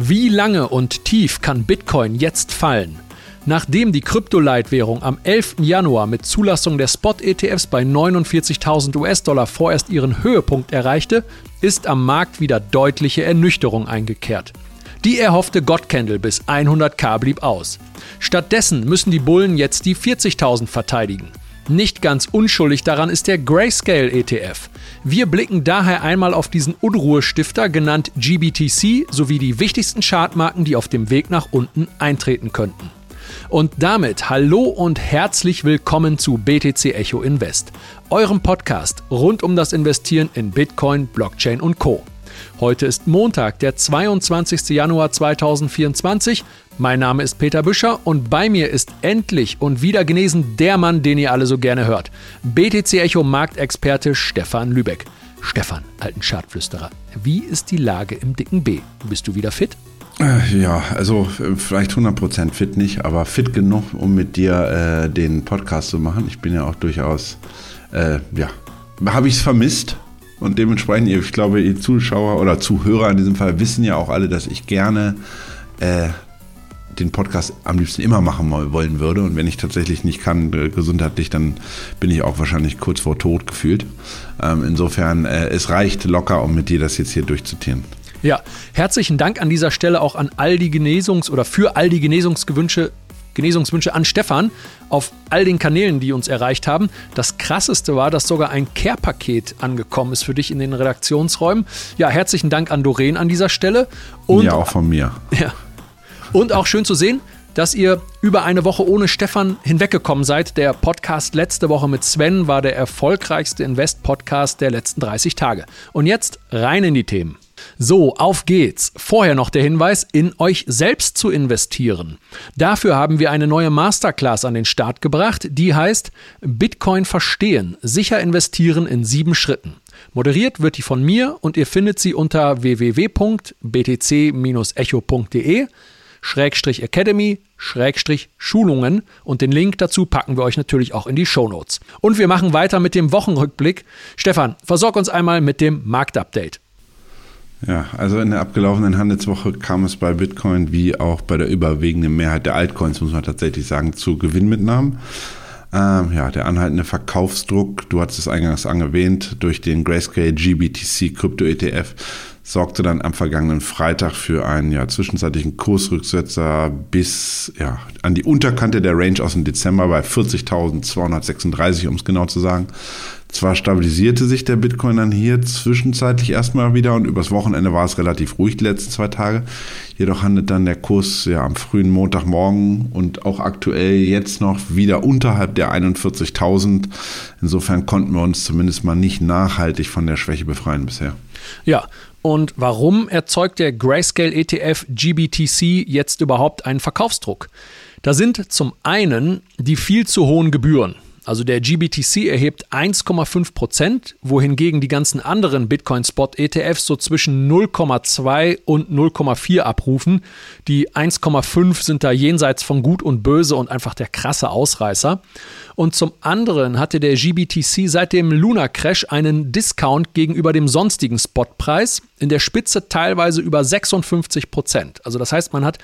Wie lange und tief kann Bitcoin jetzt fallen? Nachdem die Kryptoleitwährung am 11. Januar mit Zulassung der Spot-ETFs bei 49.000 US-Dollar vorerst ihren Höhepunkt erreichte, ist am Markt wieder deutliche Ernüchterung eingekehrt. Die erhoffte God-Candle bis 100k blieb aus. Stattdessen müssen die Bullen jetzt die 40.000 verteidigen. Nicht ganz unschuldig daran ist der Grayscale ETF. Wir blicken daher einmal auf diesen Unruhestifter, genannt GBTC, sowie die wichtigsten Chartmarken, die auf dem Weg nach unten eintreten könnten. Und damit hallo und herzlich willkommen zu BTC Echo Invest, eurem Podcast rund um das Investieren in Bitcoin, Blockchain und Co. Heute ist Montag, der 22. Januar 2024. Mein Name ist Peter Büscher und bei mir ist endlich und wieder genesen der Mann, den ihr alle so gerne hört. BTC Echo Marktexperte Stefan Lübeck. Stefan, alten Schadflüsterer, wie ist die Lage im dicken B? Bist du wieder fit? Äh, ja, also äh, vielleicht 100% fit nicht, aber fit genug, um mit dir äh, den Podcast zu machen. Ich bin ja auch durchaus, äh, ja, habe ich es vermisst. Und dementsprechend, ich glaube, die Zuschauer oder Zuhörer in diesem Fall wissen ja auch alle, dass ich gerne äh, den Podcast am liebsten immer machen wollen würde. Und wenn ich tatsächlich nicht kann, äh, gesundheitlich, dann bin ich auch wahrscheinlich kurz vor Tod gefühlt. Ähm, insofern, äh, es reicht locker, um mit dir das jetzt hier durchzutieren. Ja, herzlichen Dank an dieser Stelle auch an all die Genesungs- oder für all die Genesungsgewünsche Genesungswünsche an Stefan auf all den Kanälen, die uns erreicht haben. Das krasseste war, dass sogar ein Care-Paket angekommen ist für dich in den Redaktionsräumen. Ja, herzlichen Dank an Doreen an dieser Stelle. Und ja, auch von mir. Ja, und auch schön zu sehen, dass ihr über eine Woche ohne Stefan hinweggekommen seid. Der Podcast letzte Woche mit Sven war der erfolgreichste Invest-Podcast der letzten 30 Tage. Und jetzt rein in die Themen. So, auf geht's. Vorher noch der Hinweis, in euch selbst zu investieren. Dafür haben wir eine neue Masterclass an den Start gebracht, die heißt Bitcoin verstehen, sicher investieren in sieben Schritten. Moderiert wird die von mir und ihr findet sie unter www.btc-echo.de Schrägstrich Academy, Schrägstrich Schulungen und den Link dazu packen wir euch natürlich auch in die Show Notes. Und wir machen weiter mit dem Wochenrückblick. Stefan, versorg uns einmal mit dem Marktupdate. Ja, also in der abgelaufenen Handelswoche kam es bei Bitcoin wie auch bei der überwiegenden Mehrheit der Altcoins, muss man tatsächlich sagen, zu Gewinnmitnahmen. Ähm, ja, der anhaltende Verkaufsdruck, du hast es eingangs angewähnt, durch den Grayscale GBTC Krypto ETF sorgte dann am vergangenen Freitag für einen ja, zwischenzeitlichen Kursrücksetzer bis ja, an die Unterkante der Range aus dem Dezember bei 40.236, um es genau zu sagen. Zwar stabilisierte sich der Bitcoin dann hier zwischenzeitlich erstmal wieder und übers Wochenende war es relativ ruhig die letzten zwei Tage. Jedoch handelt dann der Kurs ja am frühen Montagmorgen und auch aktuell jetzt noch wieder unterhalb der 41.000. Insofern konnten wir uns zumindest mal nicht nachhaltig von der Schwäche befreien bisher. Ja, und warum erzeugt der Grayscale ETF GBTC jetzt überhaupt einen Verkaufsdruck? Da sind zum einen die viel zu hohen Gebühren. Also der GBTC erhebt 1,5 Prozent, wohingegen die ganzen anderen Bitcoin-Spot-ETFs so zwischen 0,2 und 0,4 abrufen. Die 1,5 sind da jenseits von Gut und Böse und einfach der krasse Ausreißer. Und zum anderen hatte der GBTC seit dem Luna Crash einen Discount gegenüber dem sonstigen Spotpreis, in der Spitze teilweise über 56 Prozent. Also das heißt, man hat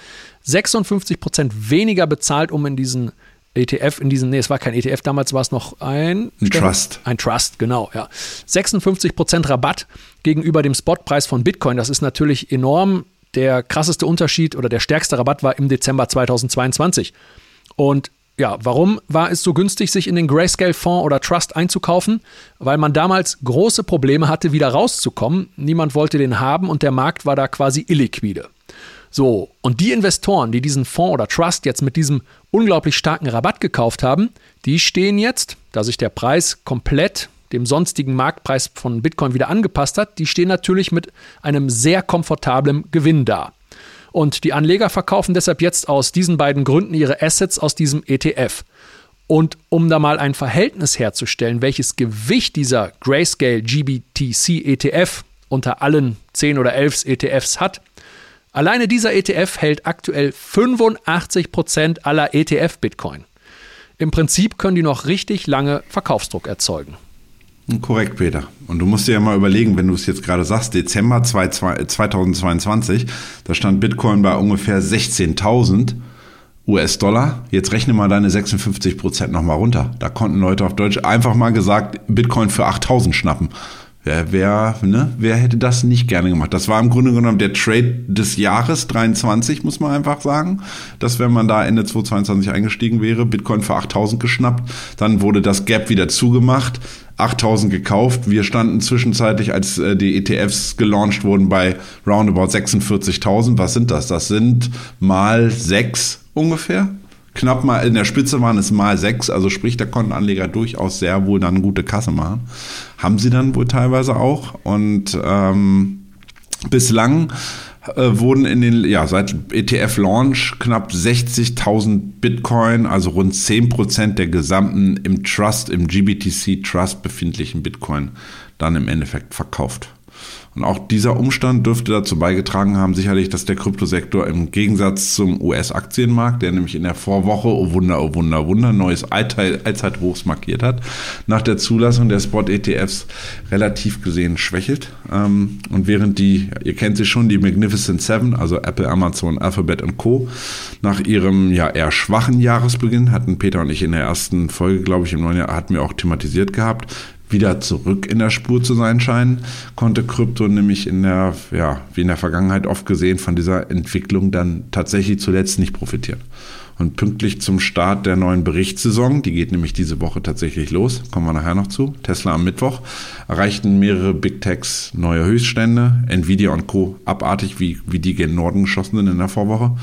56 Prozent weniger bezahlt, um in diesen ETF in diesen, nee, es war kein ETF, damals war es noch ein, ein Trust. Ein Trust, genau, ja. 56% Rabatt gegenüber dem Spotpreis von Bitcoin, das ist natürlich enorm. Der krasseste Unterschied oder der stärkste Rabatt war im Dezember 2022. Und ja, warum war es so günstig, sich in den Grayscale-Fonds oder Trust einzukaufen? Weil man damals große Probleme hatte, wieder rauszukommen. Niemand wollte den haben und der Markt war da quasi illiquide. So, und die Investoren, die diesen Fonds oder Trust jetzt mit diesem unglaublich starken Rabatt gekauft haben, die stehen jetzt, da sich der Preis komplett dem sonstigen Marktpreis von Bitcoin wieder angepasst hat, die stehen natürlich mit einem sehr komfortablen Gewinn da. Und die Anleger verkaufen deshalb jetzt aus diesen beiden Gründen ihre Assets aus diesem ETF. Und um da mal ein Verhältnis herzustellen, welches Gewicht dieser Grayscale GBTC ETF unter allen 10 oder 11 ETFs hat, Alleine dieser ETF hält aktuell 85% aller ETF-Bitcoin. Im Prinzip können die noch richtig lange Verkaufsdruck erzeugen. Korrekt, Peter. Und du musst dir ja mal überlegen, wenn du es jetzt gerade sagst, Dezember 2022, da stand Bitcoin bei ungefähr 16.000 US-Dollar. Jetzt rechne mal deine 56 Prozent nochmal runter. Da konnten Leute auf Deutsch einfach mal gesagt, Bitcoin für 8.000 schnappen. Wer, wer, ne, wer hätte das nicht gerne gemacht? Das war im Grunde genommen der Trade des Jahres 23, muss man einfach sagen. Dass wenn man da Ende 2022 eingestiegen wäre, Bitcoin für 8000 geschnappt, dann wurde das Gap wieder zugemacht, 8000 gekauft. Wir standen zwischenzeitlich, als äh, die ETFs gelauncht wurden, bei roundabout 46.000. Was sind das? Das sind mal sechs ungefähr knapp mal in der Spitze waren es mal sechs, also sprich, da konnten Anleger durchaus sehr wohl dann gute Kasse machen. Haben sie dann wohl teilweise auch. Und ähm, bislang äh, wurden in den, ja, seit ETF-Launch knapp 60.000 Bitcoin, also rund 10% der gesamten im Trust, im GBTC Trust befindlichen Bitcoin dann im Endeffekt verkauft. Und auch dieser Umstand dürfte dazu beigetragen haben, sicherlich, dass der Kryptosektor im Gegensatz zum US-Aktienmarkt, der nämlich in der Vorwoche, oh Wunder, oh Wunder, Wunder, neues Allzeithochs markiert hat, nach der Zulassung der Spot-ETFs relativ gesehen schwächelt. Ähm, und während die, ihr kennt sie schon, die Magnificent Seven, also Apple, Amazon, Alphabet und Co., nach ihrem ja eher schwachen Jahresbeginn, hatten Peter und ich in der ersten Folge, glaube ich, im neuen Jahr, hatten wir auch thematisiert gehabt, wieder zurück in der Spur zu sein scheinen, konnte Krypto nämlich in der, ja, wie in der Vergangenheit oft gesehen, von dieser Entwicklung dann tatsächlich zuletzt nicht profitieren. Und pünktlich zum Start der neuen Berichtssaison, die geht nämlich diese Woche tatsächlich los, kommen wir nachher noch zu, Tesla am Mittwoch, erreichten mehrere Big Techs neue Höchststände, Nvidia und Co. abartig, wie, wie die gen Norden geschossen sind in der Vorwoche.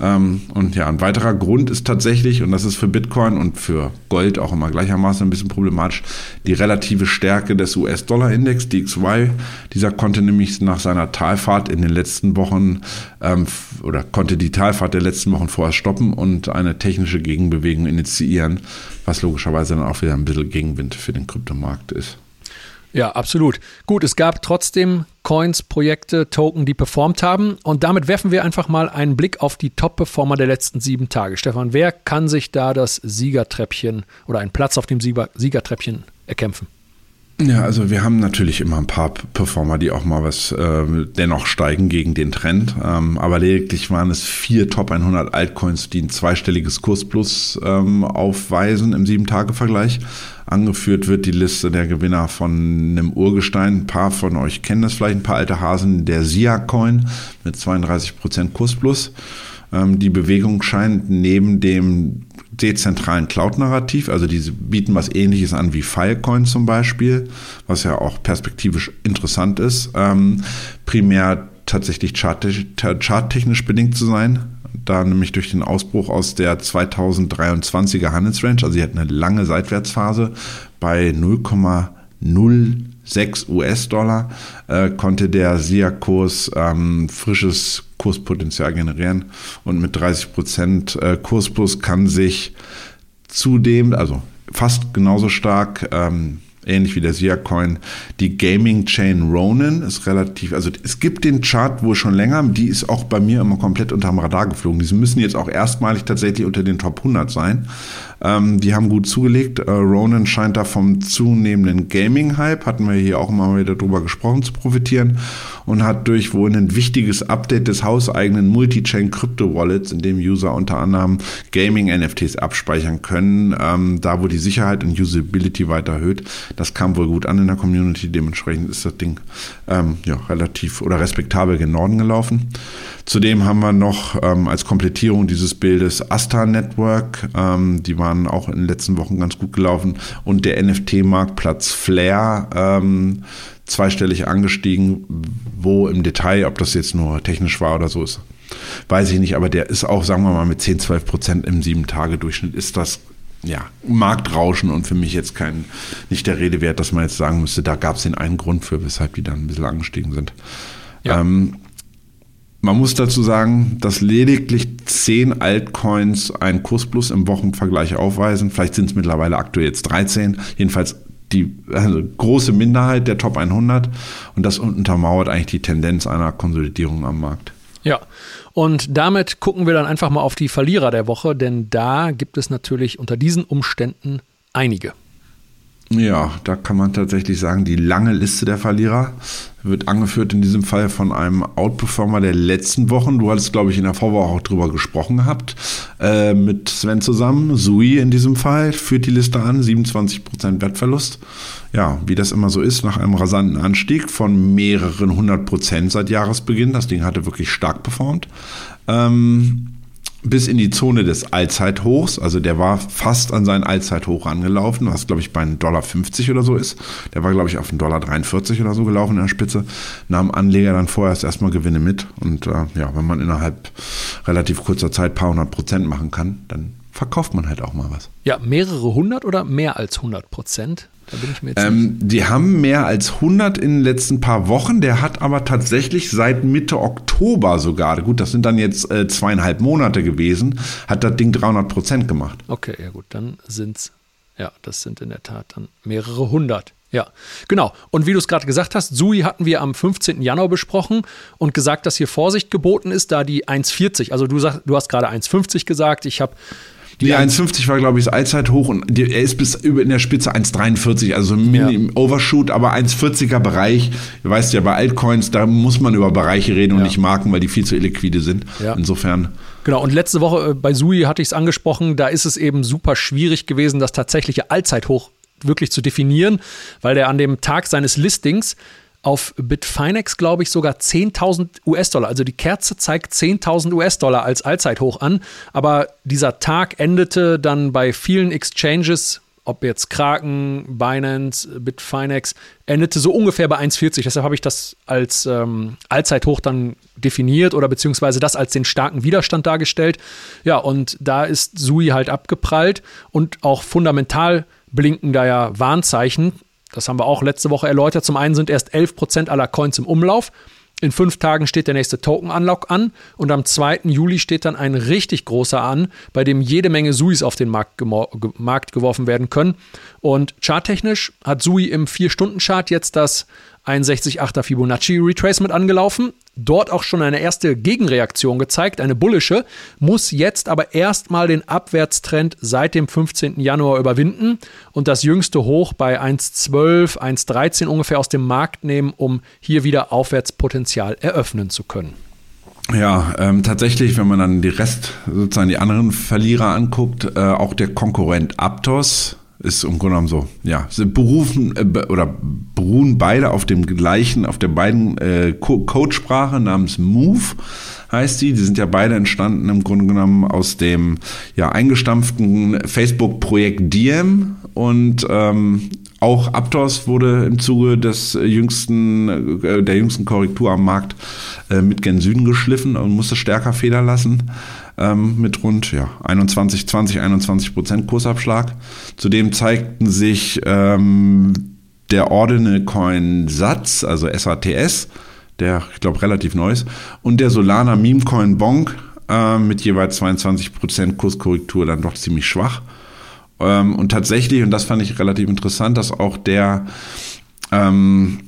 Ähm, und ja, ein weiterer Grund ist tatsächlich, und das ist für Bitcoin und für Gold auch immer gleichermaßen ein bisschen problematisch, die relative Stärke des US-Dollar-Index, DXY. Dieser konnte nämlich nach seiner Talfahrt in den letzten Wochen ähm, oder konnte die Talfahrt der letzten Wochen vorher stoppen und eine technische Gegenbewegung initiieren, was logischerweise dann auch wieder ein bisschen Gegenwind für den Kryptomarkt ist. Ja, absolut. Gut, es gab trotzdem Coins, Projekte, Token, die performt haben. Und damit werfen wir einfach mal einen Blick auf die Top-Performer der letzten sieben Tage. Stefan, wer kann sich da das Siegertreppchen oder einen Platz auf dem Siegertreppchen erkämpfen? Ja, also wir haben natürlich immer ein paar Performer, die auch mal was äh, dennoch steigen gegen den Trend. Ähm, aber lediglich waren es vier Top 100 Altcoins, die ein zweistelliges Kursplus ähm, aufweisen im Sieben-Tage-Vergleich. Angeführt wird die Liste der Gewinner von einem Urgestein. Ein paar von euch kennen das vielleicht, ein paar alte Hasen. Der SIA-Coin mit 32% Kursplus. Ähm, die Bewegung scheint neben dem dezentralen Cloud-Narrativ, also diese bieten was ähnliches an wie Filecoin zum Beispiel, was ja auch perspektivisch interessant ist, ähm, primär tatsächlich charttechnisch bedingt zu sein, da nämlich durch den Ausbruch aus der 2023er Handelsrange, also sie hat eine lange Seitwärtsphase bei 0,06 US-Dollar, äh, konnte der SIA-Kurs ähm, frisches Kurspotenzial generieren. Und mit 30 Prozent äh, Kursplus kann sich zudem, also fast genauso stark, ähm, ähnlich wie der Sia Coin. Die Gaming Chain Ronin ist relativ, also es gibt den Chart wohl schon länger, die ist auch bei mir immer komplett unterm Radar geflogen. Die müssen jetzt auch erstmalig tatsächlich unter den Top 100 sein. Ähm, die haben gut zugelegt. Äh, Ronin scheint da vom zunehmenden Gaming-Hype, hatten wir hier auch immer wieder drüber gesprochen, zu profitieren und hat durch wohl ein wichtiges Update des hauseigenen Multi-Chain Crypto Wallets, in dem User unter anderem Gaming-NFTs abspeichern können, ähm, da wo die Sicherheit und Usability weiter erhöht. Das kam wohl gut an in der Community, dementsprechend ist das Ding ähm, ja, relativ oder respektabel gen Norden gelaufen. Zudem haben wir noch ähm, als Komplettierung dieses Bildes Asta Network. Ähm, die waren auch in den letzten Wochen ganz gut gelaufen. Und der NFT-Marktplatz Flair ähm, zweistellig angestiegen. Wo im Detail, ob das jetzt nur technisch war oder so ist, weiß ich nicht. Aber der ist auch, sagen wir mal, mit 10, 12 Prozent im 7-Tage-Durchschnitt ist das ja, Marktrauschen und für mich jetzt kein, nicht der Rede wert, dass man jetzt sagen müsste, da gab es den einen Grund für, weshalb die dann ein bisschen angestiegen sind. Ja. Ähm, man muss dazu sagen, dass lediglich zehn Altcoins einen Kursplus im Wochenvergleich aufweisen. Vielleicht sind es mittlerweile aktuell jetzt 13. Jedenfalls die also große Minderheit der Top 100. Und das untermauert eigentlich die Tendenz einer Konsolidierung am Markt. Ja, und damit gucken wir dann einfach mal auf die Verlierer der Woche, denn da gibt es natürlich unter diesen Umständen einige. Ja, da kann man tatsächlich sagen, die lange Liste der Verlierer wird angeführt in diesem Fall von einem Outperformer der letzten Wochen. Du hattest, glaube ich, in der Vorwoche auch drüber gesprochen gehabt, äh, mit Sven zusammen. Sui in diesem Fall führt die Liste an, 27% Wertverlust. Ja, wie das immer so ist, nach einem rasanten Anstieg von mehreren hundert Prozent seit Jahresbeginn. Das Ding hatte wirklich stark performt. Ähm, bis in die Zone des Allzeithochs. Also der war fast an seinen Allzeithoch angelaufen, was glaube ich bei einem Dollar 50 oder so ist. Der war glaube ich auf einen Dollar 43 oder so gelaufen in der Spitze. Nahm Anleger dann vorerst erstmal Gewinne mit. Und äh, ja, wenn man innerhalb relativ kurzer Zeit ein paar hundert Prozent machen kann, dann verkauft man halt auch mal was. Ja, mehrere hundert oder mehr als hundert Prozent? Da bin ich mir jetzt ähm, die haben mehr als 100 in den letzten paar Wochen. Der hat aber tatsächlich seit Mitte Oktober sogar, gut, das sind dann jetzt äh, zweieinhalb Monate gewesen, hat das Ding 300 Prozent gemacht. Okay, ja gut, dann sind es, ja, das sind in der Tat dann mehrere hundert. Ja, genau. Und wie du es gerade gesagt hast, Sui hatten wir am 15. Januar besprochen und gesagt, dass hier Vorsicht geboten ist, da die 1,40, also du, sag, du hast gerade 1,50 gesagt, ich habe die 1,50 war, glaube ich, das Allzeithoch und er ist bis über in der Spitze 1,43, also Mini ja. Overshoot, aber 1,40er Bereich. Du weißt ja, bei Altcoins, da muss man über Bereiche reden ja. und nicht Marken, weil die viel zu illiquide sind. Ja. Insofern. Genau, und letzte Woche äh, bei Sui hatte ich es angesprochen, da ist es eben super schwierig gewesen, das tatsächliche Allzeithoch wirklich zu definieren, weil der an dem Tag seines Listings auf Bitfinex, glaube ich, sogar 10.000 US-Dollar. Also die Kerze zeigt 10.000 US-Dollar als Allzeithoch an. Aber dieser Tag endete dann bei vielen Exchanges, ob jetzt Kraken, Binance, Bitfinex, endete so ungefähr bei 1,40. Deshalb habe ich das als ähm, Allzeithoch dann definiert oder beziehungsweise das als den starken Widerstand dargestellt. Ja, und da ist Sui halt abgeprallt und auch fundamental blinken da ja Warnzeichen. Das haben wir auch letzte Woche erläutert. Zum einen sind erst 11% aller Coins im Umlauf. In fünf Tagen steht der nächste Token-Unlock an und am 2. Juli steht dann ein richtig großer an, bei dem jede Menge Suis auf den Markt, Markt geworfen werden können. Und charttechnisch hat Sui im 4-Stunden-Chart jetzt das 61,8er Fibonacci Retracement angelaufen. Dort auch schon eine erste Gegenreaktion gezeigt, eine bullische, muss jetzt aber erstmal den Abwärtstrend seit dem 15. Januar überwinden und das jüngste Hoch bei 1,12, 1,13 ungefähr aus dem Markt nehmen, um hier wieder Aufwärtspotenzial eröffnen zu können. Ja, ähm, tatsächlich, wenn man dann die Rest, sozusagen die anderen Verlierer anguckt, äh, auch der Konkurrent Aptos ist im Grunde genommen so, ja, sind berufen äh, oder beruhen beide auf dem gleichen, auf der beiden äh, Codesprache namens Move heißt die. Die sind ja beide entstanden im Grunde genommen aus dem ja eingestampften Facebook-Projekt Diem. Und ähm, auch Aptos wurde im Zuge des jüngsten, äh, der jüngsten Korrektur am Markt äh, mit gen Süden geschliffen und musste stärker federn lassen ähm, mit rund ja, 21, 20, 21 Prozent Kursabschlag. Zudem zeigten sich ähm, der Ordinal Coin Satz, also SATS, der, ich glaube, relativ neu ist, und der Solana Meme Coin Bonk äh, mit jeweils 22 Prozent Kurskorrektur dann doch ziemlich schwach. Ähm, und tatsächlich, und das fand ich relativ interessant, dass auch der, ähm,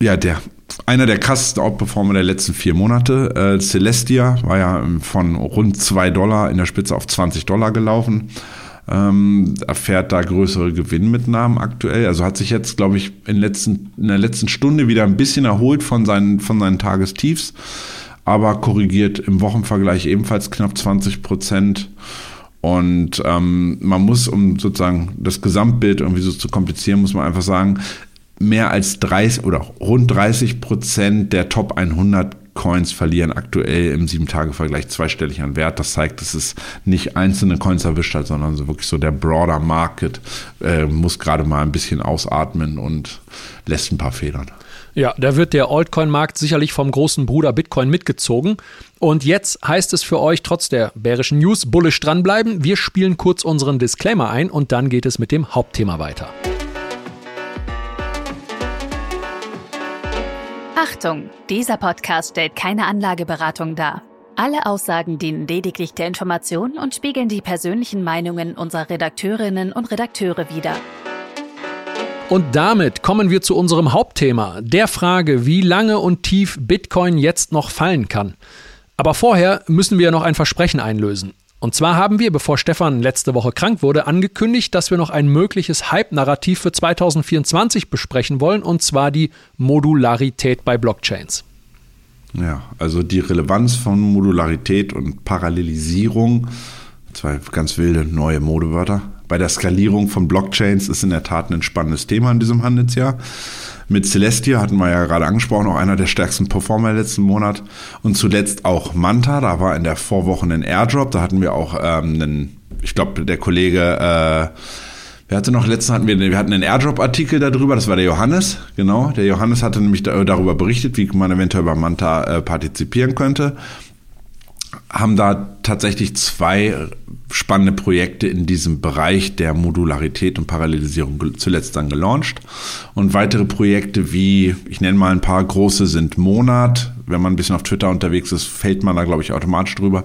ja, der einer der krassesten Outperformer der letzten vier Monate. Äh, Celestia war ja von rund 2 Dollar in der Spitze auf 20 Dollar gelaufen. Ähm, erfährt da größere Gewinnmitnahmen aktuell. Also hat sich jetzt, glaube ich, in, letzten, in der letzten Stunde wieder ein bisschen erholt von seinen, von seinen Tagestiefs, aber korrigiert im Wochenvergleich ebenfalls knapp 20 Prozent. Und ähm, man muss, um sozusagen das Gesamtbild irgendwie so zu komplizieren, muss man einfach sagen, mehr als 30 oder rund 30 Prozent der Top 100 Coins verlieren aktuell im 7-Tage-Vergleich zweistellig an Wert. Das zeigt, dass es nicht einzelne Coins erwischt hat, sondern so wirklich so der broader Market äh, muss gerade mal ein bisschen ausatmen und lässt ein paar Federn. Ja, da wird der Altcoin-Markt sicherlich vom großen Bruder Bitcoin mitgezogen. Und jetzt heißt es für euch trotz der bärischen News bullisch dranbleiben. Wir spielen kurz unseren Disclaimer ein und dann geht es mit dem Hauptthema weiter. Achtung, dieser Podcast stellt keine Anlageberatung dar. Alle Aussagen dienen lediglich der Information und spiegeln die persönlichen Meinungen unserer Redakteurinnen und Redakteure wider. Und damit kommen wir zu unserem Hauptthema, der Frage, wie lange und tief Bitcoin jetzt noch fallen kann. Aber vorher müssen wir noch ein Versprechen einlösen. Und zwar haben wir, bevor Stefan letzte Woche krank wurde, angekündigt, dass wir noch ein mögliches Hype-Narrativ für 2024 besprechen wollen, und zwar die Modularität bei Blockchains. Ja, also die Relevanz von Modularität und Parallelisierung, zwei ganz wilde neue Modewörter. Bei der Skalierung von Blockchains ist in der Tat ein spannendes Thema in diesem Handelsjahr. Mit Celestia hatten wir ja gerade angesprochen, auch einer der stärksten Performer letzten Monat. Und zuletzt auch Manta, da war in der Vorwoche ein Airdrop, da hatten wir auch ähm, einen, ich glaube, der Kollege, äh, Wer hatte noch, letztens hatten wir, wir hatten einen Airdrop-Artikel darüber, das war der Johannes, genau. Der Johannes hatte nämlich darüber berichtet, wie man eventuell bei Manta äh, partizipieren könnte haben da tatsächlich zwei spannende Projekte in diesem Bereich der Modularität und Parallelisierung zuletzt dann gelauncht. Und weitere Projekte wie, ich nenne mal ein paar große, sind Monat. Wenn man ein bisschen auf Twitter unterwegs ist, fällt man da, glaube ich, automatisch drüber.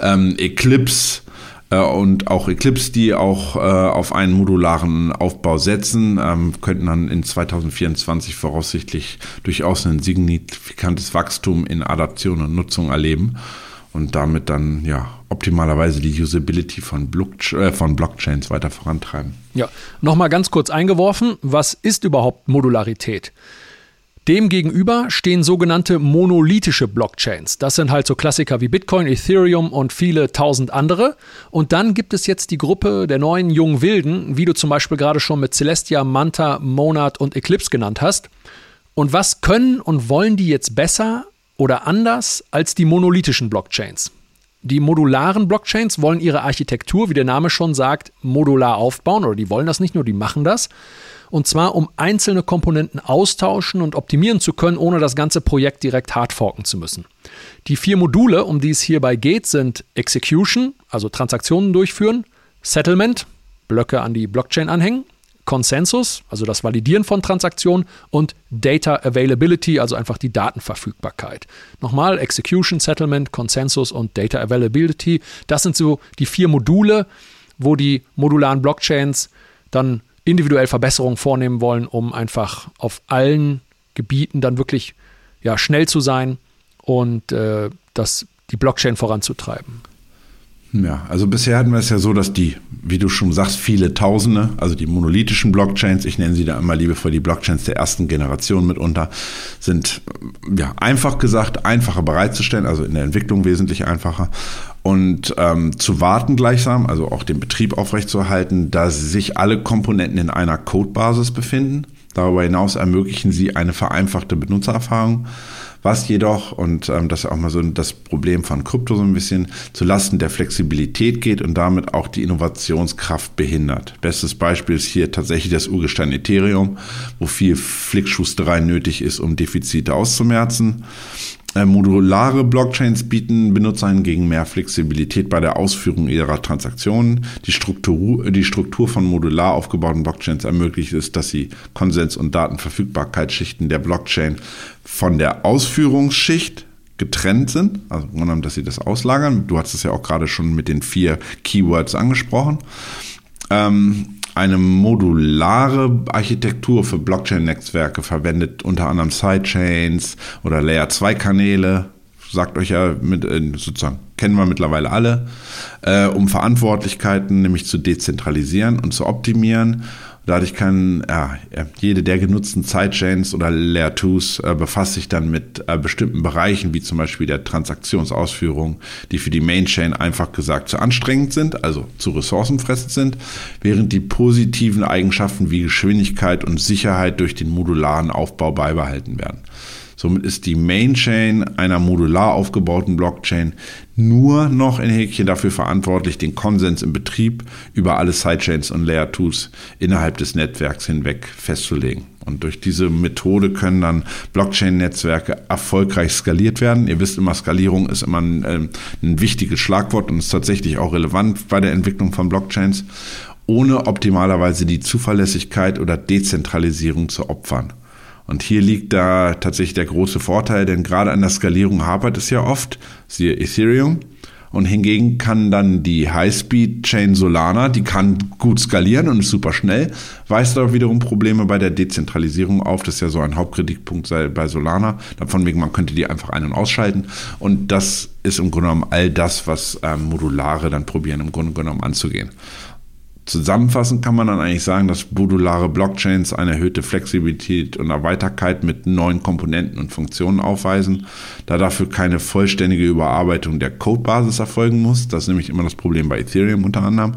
Ähm, Eclipse äh, und auch Eclipse, die auch äh, auf einen modularen Aufbau setzen, ähm, könnten dann in 2024 voraussichtlich durchaus ein signifikantes Wachstum in Adaption und Nutzung erleben und damit dann ja optimalerweise die Usability von, Block, äh, von Blockchains weiter vorantreiben. Ja, nochmal ganz kurz eingeworfen, was ist überhaupt Modularität? Demgegenüber stehen sogenannte monolithische Blockchains. Das sind halt so Klassiker wie Bitcoin, Ethereum und viele tausend andere. Und dann gibt es jetzt die Gruppe der neuen jungen Wilden, wie du zum Beispiel gerade schon mit Celestia, Manta, Monad und Eclipse genannt hast. Und was können und wollen die jetzt besser oder anders als die monolithischen Blockchains. Die modularen Blockchains wollen ihre Architektur, wie der Name schon sagt, modular aufbauen oder die wollen das nicht nur, die machen das. Und zwar, um einzelne Komponenten austauschen und optimieren zu können, ohne das ganze Projekt direkt hardforken zu müssen. Die vier Module, um die es hierbei geht, sind Execution, also Transaktionen durchführen, Settlement, Blöcke an die Blockchain anhängen, Consensus, also das Validieren von Transaktionen und Data Availability, also einfach die Datenverfügbarkeit. Nochmal, Execution, Settlement, Consensus und Data Availability. Das sind so die vier Module, wo die modularen Blockchains dann individuell Verbesserungen vornehmen wollen, um einfach auf allen Gebieten dann wirklich ja, schnell zu sein und äh, das, die Blockchain voranzutreiben. Ja, also bisher hatten wir es ja so, dass die, wie du schon sagst, viele Tausende, also die monolithischen Blockchains, ich nenne sie da immer liebevoll die Blockchains der ersten Generation mitunter, sind ja einfach gesagt einfacher bereitzustellen, also in der Entwicklung wesentlich einfacher und ähm, zu warten gleichsam, also auch den Betrieb aufrechtzuerhalten, da sich alle Komponenten in einer Codebasis befinden. Darüber hinaus ermöglichen sie eine vereinfachte Benutzererfahrung was jedoch, und ähm, das ist auch mal so das Problem von Krypto so ein bisschen, zu Lasten der Flexibilität geht und damit auch die Innovationskraft behindert. Bestes Beispiel ist hier tatsächlich das Urgestein Ethereum, wo viel Flickschusterei nötig ist, um Defizite auszumerzen. Äh, modulare Blockchains bieten Benutzern gegen mehr Flexibilität bei der Ausführung ihrer Transaktionen. Die Struktur, die Struktur von modular aufgebauten Blockchains ermöglicht es, dass sie Konsens- und Datenverfügbarkeitsschichten der Blockchain von der Ausführungsschicht getrennt sind, also dass sie das auslagern. Du hast es ja auch gerade schon mit den vier Keywords angesprochen. Ähm, eine modulare Architektur für Blockchain-Netzwerke verwendet unter anderem Sidechains oder Layer-2-Kanäle. Sagt euch ja mit, äh, sozusagen, kennen wir mittlerweile alle, äh, um Verantwortlichkeiten nämlich zu dezentralisieren und zu optimieren Dadurch kann ja, jede der genutzten Sidechains oder Layer 2s äh, befasst sich dann mit äh, bestimmten Bereichen, wie zum Beispiel der Transaktionsausführung, die für die Mainchain einfach gesagt zu anstrengend sind, also zu ressourcenfressend sind, während die positiven Eigenschaften wie Geschwindigkeit und Sicherheit durch den modularen Aufbau beibehalten werden. Somit ist die Mainchain einer modular aufgebauten Blockchain nur noch in Häkchen dafür verantwortlich, den Konsens im Betrieb über alle Sidechains und Layer 2s innerhalb des Netzwerks hinweg festzulegen. Und durch diese Methode können dann Blockchain-Netzwerke erfolgreich skaliert werden. Ihr wisst immer, Skalierung ist immer ein, äh, ein wichtiges Schlagwort und ist tatsächlich auch relevant bei der Entwicklung von Blockchains, ohne optimalerweise die Zuverlässigkeit oder Dezentralisierung zu opfern. Und hier liegt da tatsächlich der große Vorteil, denn gerade an der Skalierung hapert es ja oft, siehe Ethereum. Und hingegen kann dann die High-Speed-Chain Solana, die kann gut skalieren und ist super schnell, weist aber wiederum Probleme bei der Dezentralisierung auf. Das ist ja so ein Hauptkritikpunkt bei Solana. Davon wegen, man könnte die einfach ein- und ausschalten. Und das ist im Grunde genommen all das, was ähm, Modulare dann probieren, im Grunde genommen anzugehen. Zusammenfassend kann man dann eigentlich sagen, dass modulare Blockchains eine erhöhte Flexibilität und Erweiterkeit mit neuen Komponenten und Funktionen aufweisen, da dafür keine vollständige Überarbeitung der Codebasis erfolgen muss. Das ist nämlich immer das Problem bei Ethereum unter anderem,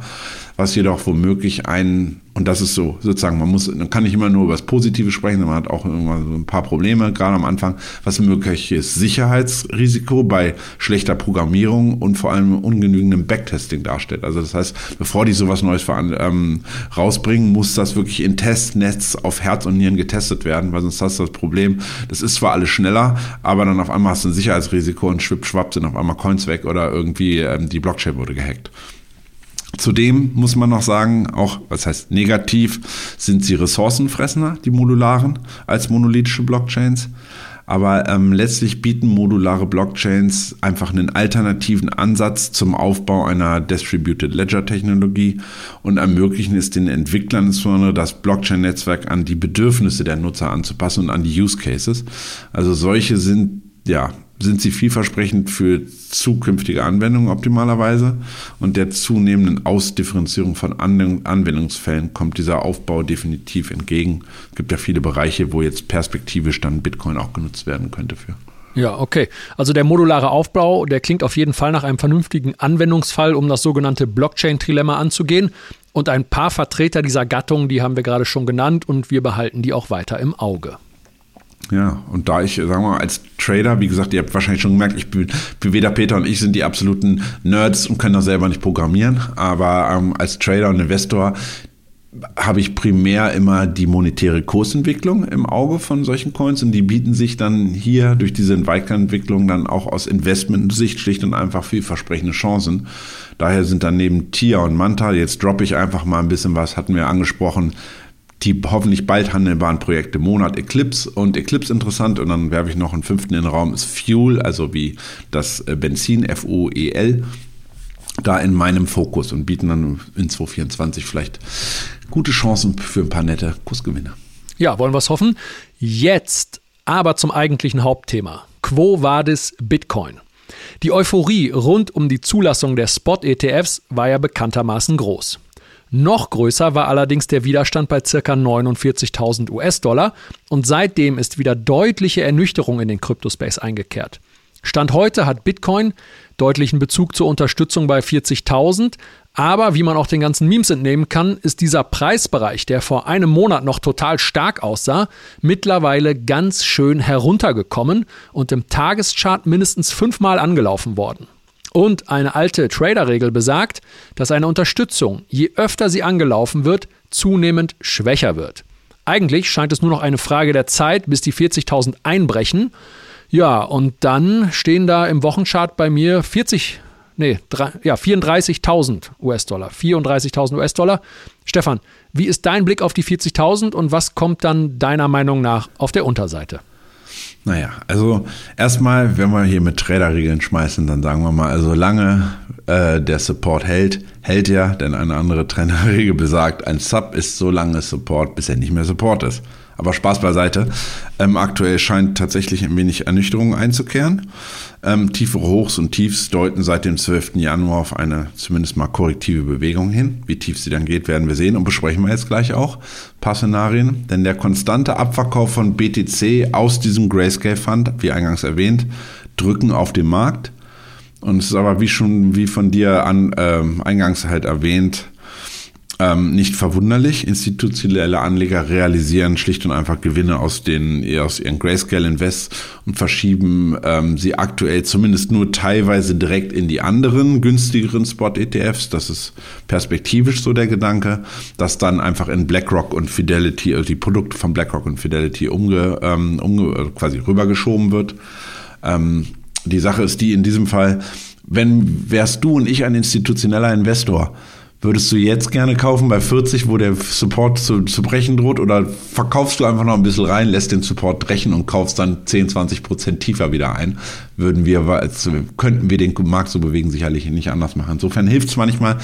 was jedoch womöglich einen und das ist so, sozusagen, man muss, man kann nicht immer nur über das Positive sprechen, man hat auch immer so ein paar Probleme, gerade am Anfang, was ein mögliches Sicherheitsrisiko bei schlechter Programmierung und vor allem ungenügendem Backtesting darstellt. Also das heißt, bevor die sowas Neues ähm, rausbringen, muss das wirklich in Testnetz auf Herz und Nieren getestet werden, weil sonst hast du das Problem, das ist zwar alles schneller, aber dann auf einmal hast du ein Sicherheitsrisiko und schwipp, schwapp sind auf einmal Coins weg oder irgendwie ähm, die Blockchain wurde gehackt. Zudem muss man noch sagen, auch, was heißt negativ, sind sie Ressourcenfressener, die modularen, als monolithische Blockchains. Aber ähm, letztlich bieten modulare Blockchains einfach einen alternativen Ansatz zum Aufbau einer Distributed Ledger Technologie und ermöglichen es den Entwicklern insbesondere das Blockchain-Netzwerk an die Bedürfnisse der Nutzer anzupassen und an die Use Cases. Also solche sind ja sind sie vielversprechend für zukünftige Anwendungen optimalerweise. Und der zunehmenden Ausdifferenzierung von Anwendungsfällen kommt dieser Aufbau definitiv entgegen. Es gibt ja viele Bereiche, wo jetzt perspektivisch dann Bitcoin auch genutzt werden könnte für. Ja, okay. Also der modulare Aufbau, der klingt auf jeden Fall nach einem vernünftigen Anwendungsfall, um das sogenannte Blockchain-Trilemma anzugehen. Und ein paar Vertreter dieser Gattung, die haben wir gerade schon genannt und wir behalten die auch weiter im Auge. Ja, und da ich, sagen wir mal, als Trader, wie gesagt, ihr habt wahrscheinlich schon gemerkt, ich bin, weder Peter und ich sind die absoluten Nerds und können das selber nicht programmieren, aber ähm, als Trader und Investor habe ich primär immer die monetäre Kursentwicklung im Auge von solchen Coins und die bieten sich dann hier durch diese Weiterentwicklung dann auch aus Investmentsicht schlicht und einfach vielversprechende Chancen. Daher sind dann neben Tia und Manta, jetzt droppe ich einfach mal ein bisschen was, hatten wir angesprochen, die hoffentlich bald handelbaren Projekte Monat Eclipse und Eclipse interessant und dann werfe ich noch einen fünften in den Raum, ist Fuel, also wie das äh, Benzin, F-U-E-L, da in meinem Fokus und bieten dann in 2024 vielleicht gute Chancen für ein paar nette Kursgewinne. Ja, wollen wir es hoffen. Jetzt aber zum eigentlichen Hauptthema. Quo vadis Bitcoin? Die Euphorie rund um die Zulassung der Spot-ETFs war ja bekanntermaßen groß. Noch größer war allerdings der Widerstand bei ca. 49.000 US-Dollar und seitdem ist wieder deutliche Ernüchterung in den Kryptospace eingekehrt. Stand heute hat Bitcoin deutlichen Bezug zur Unterstützung bei 40.000, aber wie man auch den ganzen Memes entnehmen kann, ist dieser Preisbereich, der vor einem Monat noch total stark aussah, mittlerweile ganz schön heruntergekommen und im Tageschart mindestens fünfmal angelaufen worden. Und eine alte Trader-Regel besagt, dass eine Unterstützung, je öfter sie angelaufen wird, zunehmend schwächer wird. Eigentlich scheint es nur noch eine Frage der Zeit, bis die 40.000 einbrechen. Ja, und dann stehen da im Wochenchart bei mir 40, nee, ja, 34.000 US-Dollar. 34.000 US-Dollar. Stefan, wie ist dein Blick auf die 40.000 und was kommt dann deiner Meinung nach auf der Unterseite? Naja, also erstmal, wenn wir hier mit Trader-Regeln schmeißen, dann sagen wir mal, also solange äh, der Support hält, hält er, denn eine andere Trainerregel besagt, ein Sub ist so lange Support, bis er nicht mehr Support ist. Aber Spaß beiseite. Ähm, aktuell scheint tatsächlich ein wenig Ernüchterung einzukehren. Ähm, tiefere Hochs und Tiefs deuten seit dem 12. Januar auf eine zumindest mal korrektive Bewegung hin. Wie tief sie dann geht, werden wir sehen und besprechen wir jetzt gleich auch. Paar Szenarien. Denn der konstante Abverkauf von BTC aus diesem Grayscale Fund, wie eingangs erwähnt, drücken auf den Markt. Und es ist aber wie schon, wie von dir an, ähm, eingangs halt erwähnt, ähm, nicht verwunderlich. Institutionelle Anleger realisieren schlicht und einfach Gewinne aus, den, aus ihren Grayscale Invests und verschieben ähm, sie aktuell zumindest nur teilweise direkt in die anderen günstigeren Spot-ETFs. Das ist perspektivisch so der Gedanke, dass dann einfach in BlackRock und Fidelity, also die Produkte von BlackRock und Fidelity umge, ähm, umge äh, quasi rübergeschoben wird. Ähm, die Sache ist die in diesem Fall, wenn wärst du und ich ein institutioneller Investor, Würdest du jetzt gerne kaufen bei 40, wo der Support zu, zu brechen droht, oder verkaufst du einfach noch ein bisschen rein, lässt den Support brechen und kaufst dann 10, 20 Prozent tiefer wieder ein? Würden wir, also könnten wir den Markt so bewegen, sicherlich nicht anders machen. Insofern hilft es manchmal,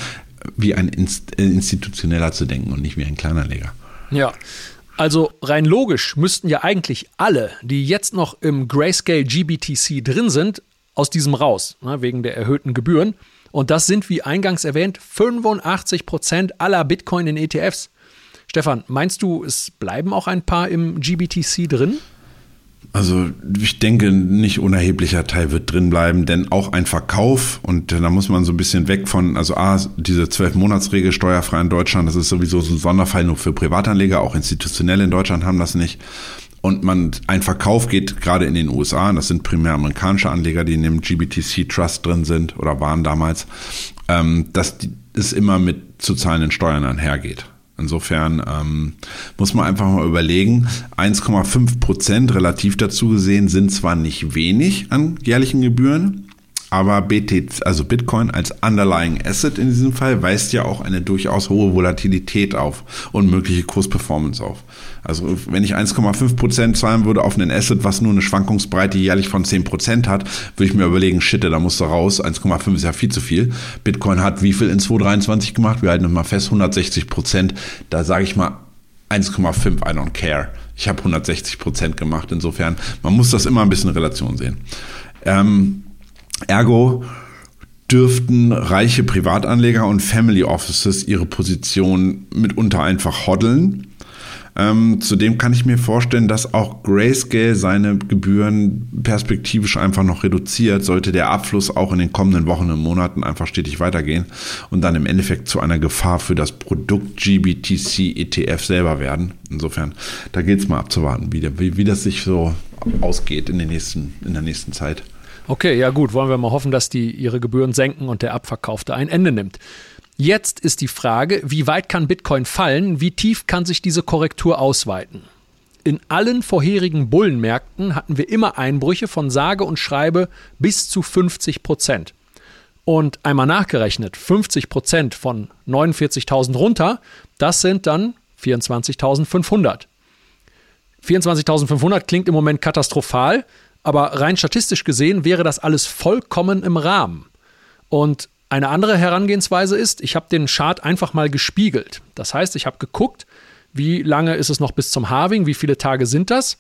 wie ein institutioneller zu denken und nicht wie ein kleiner Leger. Ja, also rein logisch müssten ja eigentlich alle, die jetzt noch im Grayscale GBTC drin sind, aus diesem raus, ne, wegen der erhöhten Gebühren. Und das sind, wie eingangs erwähnt, 85 Prozent aller Bitcoin in ETFs. Stefan, meinst du, es bleiben auch ein paar im GBTC drin? Also ich denke, nicht unerheblicher Teil wird drin bleiben, denn auch ein Verkauf, und da muss man so ein bisschen weg von, also A, diese 12-Monats-Regel steuerfrei in Deutschland, das ist sowieso so ein Sonderfall nur für Privatanleger, auch institutionell in Deutschland haben das nicht. Und man, ein Verkauf geht gerade in den USA, das sind primär amerikanische Anleger, die in dem GBTC Trust drin sind oder waren damals, ähm, dass es immer mit zu zahlenden Steuern einhergeht. Insofern ähm, muss man einfach mal überlegen, 1,5 Prozent relativ dazu gesehen sind zwar nicht wenig an jährlichen Gebühren, aber BT, also Bitcoin als Underlying Asset in diesem Fall weist ja auch eine durchaus hohe Volatilität auf und mögliche Kursperformance auf. Also wenn ich 1,5 Prozent zahlen würde auf einen Asset, was nur eine Schwankungsbreite jährlich von 10 Prozent hat, würde ich mir überlegen, shit, da musst du raus. 1,5 ist ja viel zu viel. Bitcoin hat wie viel in 2023 gemacht? Wir halten mal fest, 160 Prozent. Da sage ich mal 1,5, I don't care. Ich habe 160 Prozent gemacht. Insofern, man muss das immer ein bisschen in Relation sehen. Ähm, Ergo dürften reiche Privatanleger und Family Offices ihre Position mitunter einfach hoddeln. Ähm, zudem kann ich mir vorstellen, dass auch Grayscale seine Gebühren perspektivisch einfach noch reduziert, sollte der Abfluss auch in den kommenden Wochen und Monaten einfach stetig weitergehen und dann im Endeffekt zu einer Gefahr für das Produkt GBTC ETF selber werden. Insofern, da geht es mal abzuwarten, wie, wie, wie das sich so ausgeht in, den nächsten, in der nächsten Zeit. Okay, ja gut, wollen wir mal hoffen, dass die ihre Gebühren senken und der Abverkaufte ein Ende nimmt. Jetzt ist die Frage, wie weit kann Bitcoin fallen, wie tief kann sich diese Korrektur ausweiten? In allen vorherigen Bullenmärkten hatten wir immer Einbrüche von sage und schreibe bis zu 50 Prozent. Und einmal nachgerechnet, 50 Prozent von 49.000 runter, das sind dann 24.500. 24.500 klingt im Moment katastrophal, aber rein statistisch gesehen wäre das alles vollkommen im Rahmen. Und eine andere Herangehensweise ist, ich habe den Chart einfach mal gespiegelt. Das heißt, ich habe geguckt, wie lange ist es noch bis zum Halving, wie viele Tage sind das?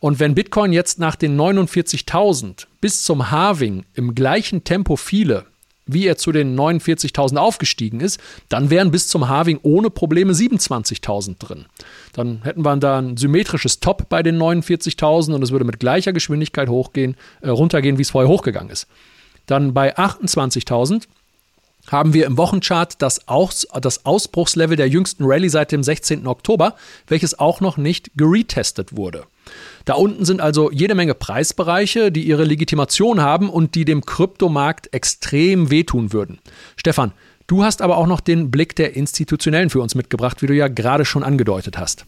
Und wenn Bitcoin jetzt nach den 49.000 bis zum Halving im gleichen Tempo fiele, wie er zu den 49.000 aufgestiegen ist, dann wären bis zum Halving ohne Probleme 27.000 drin. Dann hätten wir da ein symmetrisches Top bei den 49.000 und es würde mit gleicher Geschwindigkeit hochgehen, äh, runtergehen, wie es vorher hochgegangen ist. Dann bei 28.000 haben wir im Wochenchart das, Aus, das Ausbruchslevel der jüngsten Rallye seit dem 16. Oktober, welches auch noch nicht geretestet wurde. Da unten sind also jede Menge Preisbereiche, die ihre Legitimation haben und die dem Kryptomarkt extrem wehtun würden. Stefan, du hast aber auch noch den Blick der Institutionellen für uns mitgebracht, wie du ja gerade schon angedeutet hast.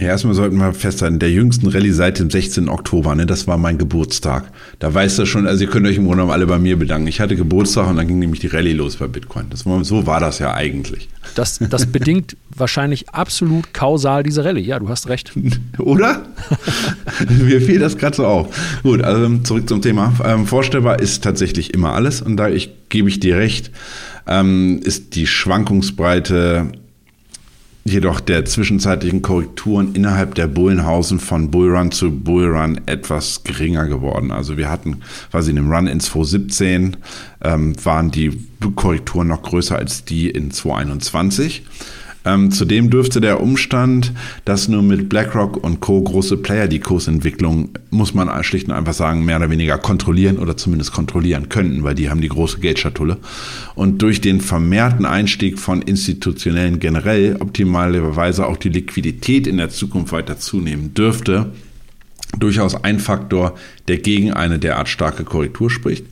Ja, erstmal sollten wir festhalten, der jüngsten Rallye seit dem 16. Oktober, ne, das war mein Geburtstag. Da weißt du schon, also ihr könnt euch im Grunde genommen alle bei mir bedanken. Ich hatte Geburtstag und dann ging nämlich die Rallye los bei Bitcoin. Das so war das ja eigentlich. Das, das bedingt wahrscheinlich absolut kausal diese Rallye. Ja, du hast recht. Oder? Mir fiel das gerade so auf. Gut, also zurück zum Thema. Ähm, vorstellbar ist tatsächlich immer alles und da ich, gebe ich dir recht, ähm, ist die Schwankungsbreite jedoch der zwischenzeitlichen Korrekturen innerhalb der Bullenhausen von Bullrun zu Bullrun etwas geringer geworden. Also wir hatten quasi in dem Run in 2017 ähm, waren die Korrekturen noch größer als die in 2021. Ähm, zudem dürfte der Umstand, dass nur mit BlackRock und Co. große Player die Kursentwicklung, muss man schlicht und einfach sagen, mehr oder weniger kontrollieren oder zumindest kontrollieren könnten, weil die haben die große Geldschatulle. Und durch den vermehrten Einstieg von Institutionellen generell optimalerweise auch die Liquidität in der Zukunft weiter zunehmen dürfte, durchaus ein Faktor, der gegen eine derart starke Korrektur spricht.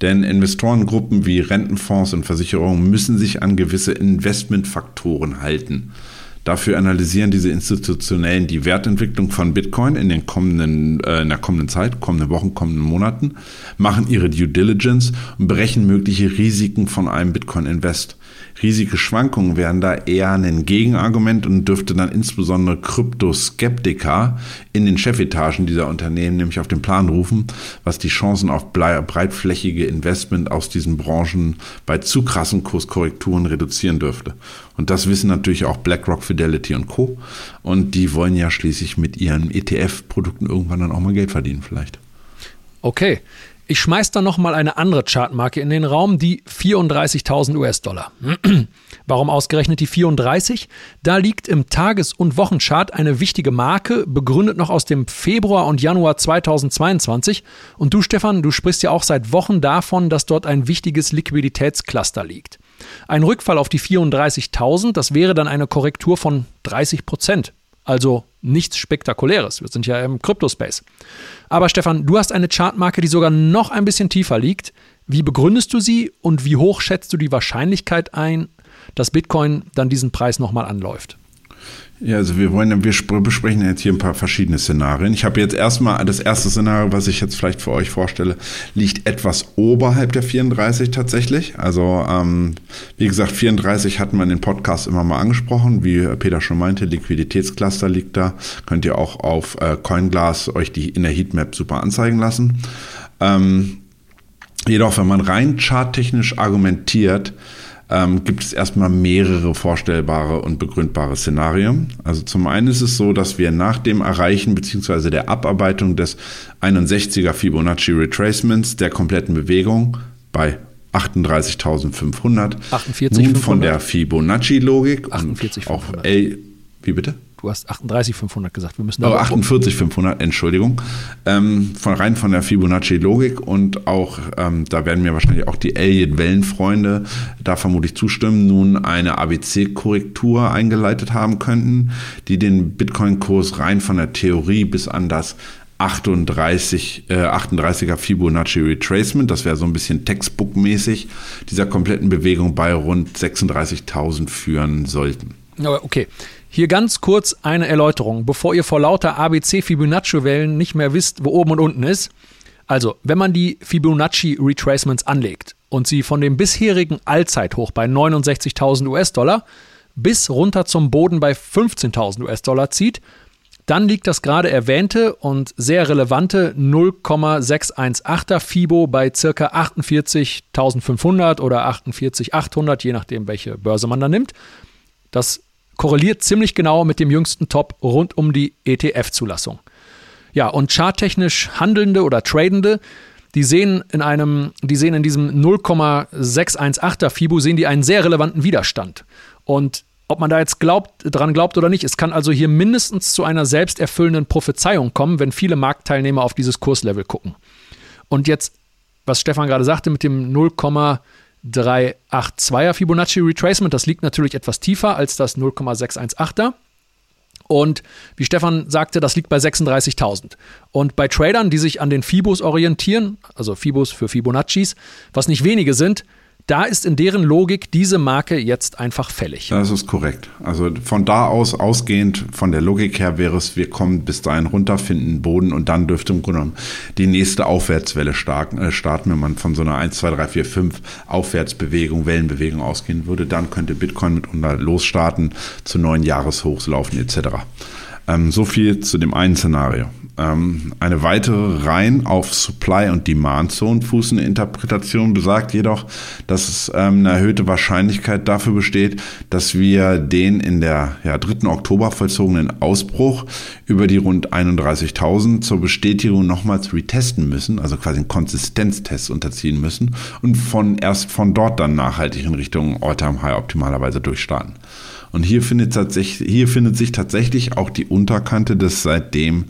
Denn Investorengruppen wie Rentenfonds und Versicherungen müssen sich an gewisse Investmentfaktoren halten. Dafür analysieren diese Institutionellen die Wertentwicklung von Bitcoin in, den kommenden, äh, in der kommenden Zeit, kommenden Wochen, kommenden Monaten, machen ihre Due Diligence und berechnen mögliche Risiken von einem Bitcoin-Invest. Riesige Schwankungen wären da eher ein Gegenargument und dürfte dann insbesondere Kryptoskeptiker in den Chefetagen dieser Unternehmen nämlich auf den Plan rufen, was die Chancen auf breitflächige Investment aus diesen Branchen bei zu krassen Kurskorrekturen reduzieren dürfte. Und das wissen natürlich auch BlackRock, Fidelity und Co. Und die wollen ja schließlich mit ihren ETF-Produkten irgendwann dann auch mal Geld verdienen vielleicht. Okay, ich schmeiß dann noch mal eine andere Chartmarke in den Raum, die 34.000 US-Dollar. Warum ausgerechnet die 34? Da liegt im Tages- und Wochenchart eine wichtige Marke, begründet noch aus dem Februar und Januar 2022. Und du, Stefan, du sprichst ja auch seit Wochen davon, dass dort ein wichtiges Liquiditätscluster liegt. Ein Rückfall auf die 34.000, das wäre dann eine Korrektur von 30 Prozent. Also nichts Spektakuläres. Wir sind ja im Kryptospace. Aber Stefan, du hast eine Chartmarke, die sogar noch ein bisschen tiefer liegt. Wie begründest du sie und wie hoch schätzt du die Wahrscheinlichkeit ein, dass Bitcoin dann diesen Preis nochmal anläuft? Ja, also wir wollen, wir besprechen jetzt hier ein paar verschiedene Szenarien. Ich habe jetzt erstmal das erste Szenario, was ich jetzt vielleicht für euch vorstelle, liegt etwas oberhalb der 34 tatsächlich. Also ähm, wie gesagt, 34 hatten wir in den Podcast immer mal angesprochen, wie Peter schon meinte, Liquiditätscluster liegt da. Könnt ihr auch auf äh, CoinGlass euch die in der Heatmap super anzeigen lassen. Ähm, jedoch, wenn man rein charttechnisch argumentiert, ähm, gibt es erstmal mehrere vorstellbare und begründbare Szenarien. Also zum einen ist es so, dass wir nach dem Erreichen bzw. der Abarbeitung des 61er Fibonacci Retracements der kompletten Bewegung bei 38.500 nun von der Fibonacci-Logik und auch L, wie bitte? Du hast 38,500 gesagt. Wir müssen oh, 48,500, Entschuldigung. Ähm, von rein von der Fibonacci-Logik und auch, ähm, da werden mir wahrscheinlich auch die Elliott-Wellenfreunde da vermutlich zustimmen, nun eine ABC-Korrektur eingeleitet haben könnten, die den Bitcoin-Kurs rein von der Theorie bis an das 38, äh, 38er Fibonacci Retracement, das wäre so ein bisschen Textbook-mäßig, dieser kompletten Bewegung bei rund 36.000 führen sollten. Okay, hier ganz kurz eine Erläuterung, bevor ihr vor lauter ABC Fibonacci-Wellen nicht mehr wisst, wo oben und unten ist. Also, wenn man die Fibonacci Retracements anlegt und sie von dem bisherigen Allzeithoch bei 69.000 US-Dollar bis runter zum Boden bei 15.000 US-Dollar zieht, dann liegt das gerade erwähnte und sehr relevante 0,618er Fibo bei ca. 48.500 oder 48.800, je nachdem, welche Börse man da nimmt. Das korreliert ziemlich genau mit dem jüngsten Top rund um die ETF-Zulassung. Ja, und charttechnisch Handelnde oder Tradende, die sehen in einem, die sehen in diesem 0,618er FIBO sehen die einen sehr relevanten Widerstand. Und ob man da jetzt glaubt, dran glaubt oder nicht, es kann also hier mindestens zu einer selbsterfüllenden Prophezeiung kommen, wenn viele Marktteilnehmer auf dieses Kurslevel gucken. Und jetzt, was Stefan gerade sagte mit dem 0,618 382er Fibonacci Retracement. Das liegt natürlich etwas tiefer als das 0,618er. Und wie Stefan sagte, das liegt bei 36.000. Und bei Tradern, die sich an den Fibos orientieren, also Fibos für Fibonaccis, was nicht wenige sind, da ist in deren Logik diese Marke jetzt einfach fällig. Das ist korrekt. Also von da aus ausgehend, von der Logik her wäre es, wir kommen bis dahin runter, finden Boden und dann dürfte im Grunde genommen die nächste Aufwärtswelle starten, äh, starten, wenn man von so einer 1, 2, 3, 4, 5 Aufwärtsbewegung, Wellenbewegung ausgehen würde. Dann könnte Bitcoin mitunter losstarten, zu neuen Jahreshochs laufen etc. Ähm, so viel zu dem einen Szenario. Ähm, eine weitere rein auf Supply- und Demand-Zone fußende Interpretation besagt jedoch, dass es ähm, eine erhöhte Wahrscheinlichkeit dafür besteht, dass wir den in der ja, 3. Oktober vollzogenen Ausbruch über die rund 31.000 zur Bestätigung nochmals retesten müssen, also quasi einen Konsistenztest unterziehen müssen und von erst von dort dann nachhaltig in Richtung All-Time-High optimalerweise durchstarten. Und hier findet, tatsächlich, hier findet sich tatsächlich auch die Unterkante des seitdem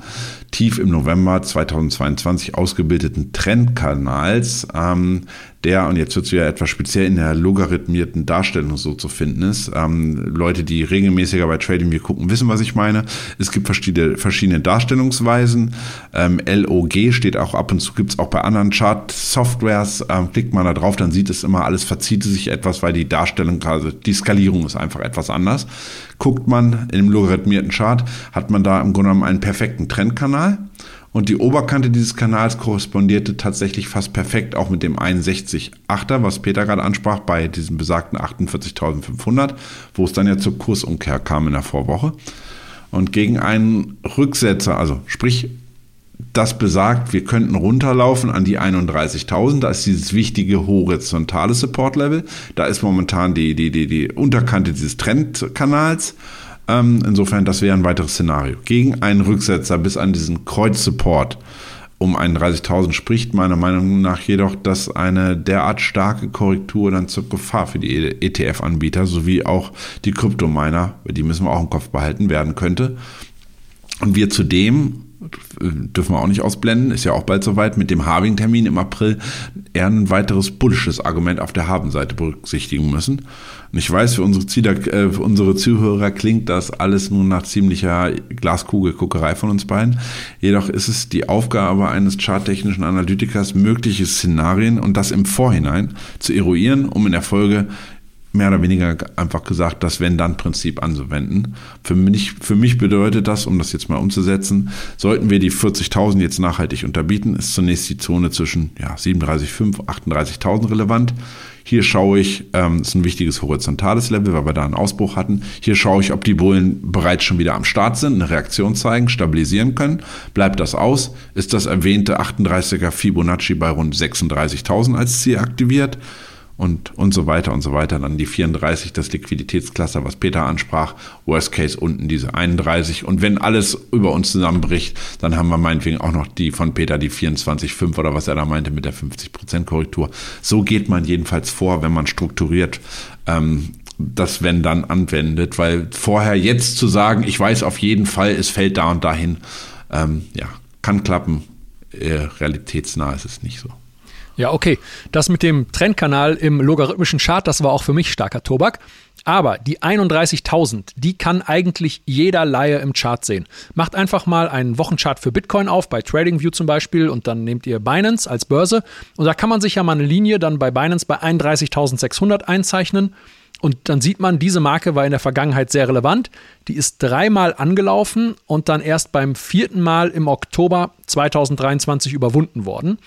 tief im November 2022 ausgebildeten Trendkanals, ähm, der, und jetzt wird es wieder etwas speziell in der logarithmierten Darstellung so zu finden ist. Ähm, Leute, die regelmäßiger bei Trading wir gucken, wissen, was ich meine. Es gibt verschiedene, verschiedene Darstellungsweisen. Ähm, LOG steht auch ab und zu, gibt es auch bei anderen Chart-Softwares. Ähm, klickt man da drauf, dann sieht es immer, alles verzieht sich etwas, weil die Darstellung, also die Skalierung ist einfach etwas anders. Guckt man im logarithmierten Chart, hat man da im Grunde genommen einen perfekten Trendkanal. Und die Oberkante dieses Kanals korrespondierte tatsächlich fast perfekt auch mit dem 61,8er, was Peter gerade ansprach, bei diesem besagten 48.500, wo es dann ja zur Kursumkehr kam in der Vorwoche. Und gegen einen Rücksetzer, also sprich das besagt, wir könnten runterlaufen an die 31.000. Da ist dieses wichtige horizontale Support-Level. Da ist momentan die, die, die, die Unterkante dieses Trendkanals. Ähm, insofern, das wäre ein weiteres Szenario. Gegen einen Rücksetzer bis an diesen Kreuz-Support um 31.000 spricht meiner Meinung nach jedoch, dass eine derart starke Korrektur dann zur Gefahr für die ETF-Anbieter sowie auch die Kryptominer, die müssen wir auch im Kopf behalten, werden könnte. Und wir zudem dürfen wir auch nicht ausblenden, ist ja auch bald soweit, mit dem Harving-Termin im April eher ein weiteres bullisches Argument auf der Habenseite berücksichtigen müssen. Und ich weiß, für unsere, Ziele, äh, für unsere Zuhörer klingt das alles nun nach ziemlicher Glaskugelguckerei von uns beiden. Jedoch ist es die Aufgabe eines charttechnischen Analytikers, mögliche Szenarien und das im Vorhinein zu eruieren, um in der Folge mehr oder weniger einfach gesagt, das Wenn-Dann-Prinzip anzuwenden. Für mich, für mich bedeutet das, um das jetzt mal umzusetzen, sollten wir die 40.000 jetzt nachhaltig unterbieten, ist zunächst die Zone zwischen ja, 37.500, 38.000 relevant. Hier schaue ich, ähm, ist ein wichtiges horizontales Level, weil wir da einen Ausbruch hatten. Hier schaue ich, ob die Bullen bereits schon wieder am Start sind, eine Reaktion zeigen, stabilisieren können. Bleibt das aus? Ist das erwähnte 38er Fibonacci bei rund 36.000 als Ziel aktiviert? Und, und so weiter und so weiter. Dann die 34, das Liquiditätscluster, was Peter ansprach. Worst Case unten diese 31. Und wenn alles über uns zusammenbricht, dann haben wir meinetwegen auch noch die von Peter, die 24,5 oder was er da meinte mit der 50% Korrektur. So geht man jedenfalls vor, wenn man strukturiert ähm, das wenn dann anwendet, weil vorher jetzt zu sagen, ich weiß auf jeden Fall, es fällt da und dahin, ähm, ja, kann klappen. Äh, realitätsnah ist es nicht so. Ja, okay. Das mit dem Trendkanal im logarithmischen Chart, das war auch für mich starker Tobak. Aber die 31.000, die kann eigentlich jeder Laie im Chart sehen. Macht einfach mal einen Wochenchart für Bitcoin auf, bei TradingView zum Beispiel, und dann nehmt ihr Binance als Börse. Und da kann man sich ja mal eine Linie dann bei Binance bei 31.600 einzeichnen. Und dann sieht man, diese Marke war in der Vergangenheit sehr relevant. Die ist dreimal angelaufen und dann erst beim vierten Mal im Oktober 2023 überwunden worden.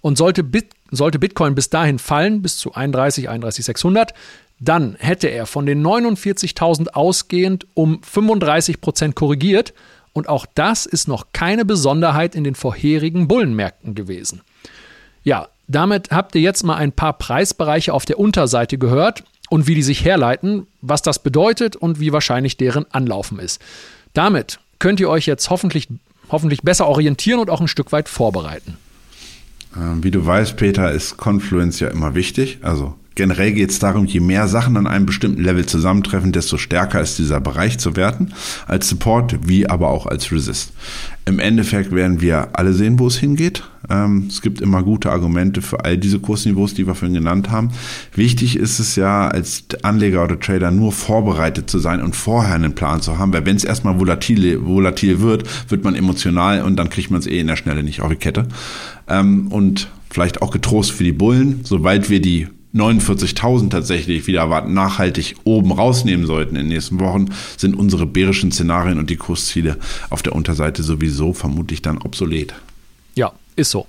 Und sollte, Bit, sollte Bitcoin bis dahin fallen, bis zu 31, 31,600, dann hätte er von den 49.000 ausgehend um 35 Prozent korrigiert. Und auch das ist noch keine Besonderheit in den vorherigen Bullenmärkten gewesen. Ja, damit habt ihr jetzt mal ein paar Preisbereiche auf der Unterseite gehört und wie die sich herleiten, was das bedeutet und wie wahrscheinlich deren Anlaufen ist. Damit könnt ihr euch jetzt hoffentlich, hoffentlich besser orientieren und auch ein Stück weit vorbereiten. Ähm, wie du weißt, Peter, ist Confluence ja immer wichtig. Also generell geht es darum, je mehr Sachen an einem bestimmten Level zusammentreffen, desto stärker ist dieser Bereich zu werten, als Support wie aber auch als Resist. Im Endeffekt werden wir alle sehen, wo es hingeht. Ähm, es gibt immer gute Argumente für all diese Kursniveaus, die wir vorhin genannt haben. Wichtig ist es ja, als Anleger oder Trader nur vorbereitet zu sein und vorher einen Plan zu haben, weil wenn es erstmal volatil, volatil wird, wird man emotional und dann kriegt man es eh in der Schnelle nicht auf die Kette. Ähm, und vielleicht auch getrost für die Bullen, sobald wir die 49.000 tatsächlich wieder nachhaltig oben rausnehmen sollten in den nächsten Wochen, sind unsere bärischen Szenarien und die Kursziele auf der Unterseite sowieso vermutlich dann obsolet. Ja, ist so.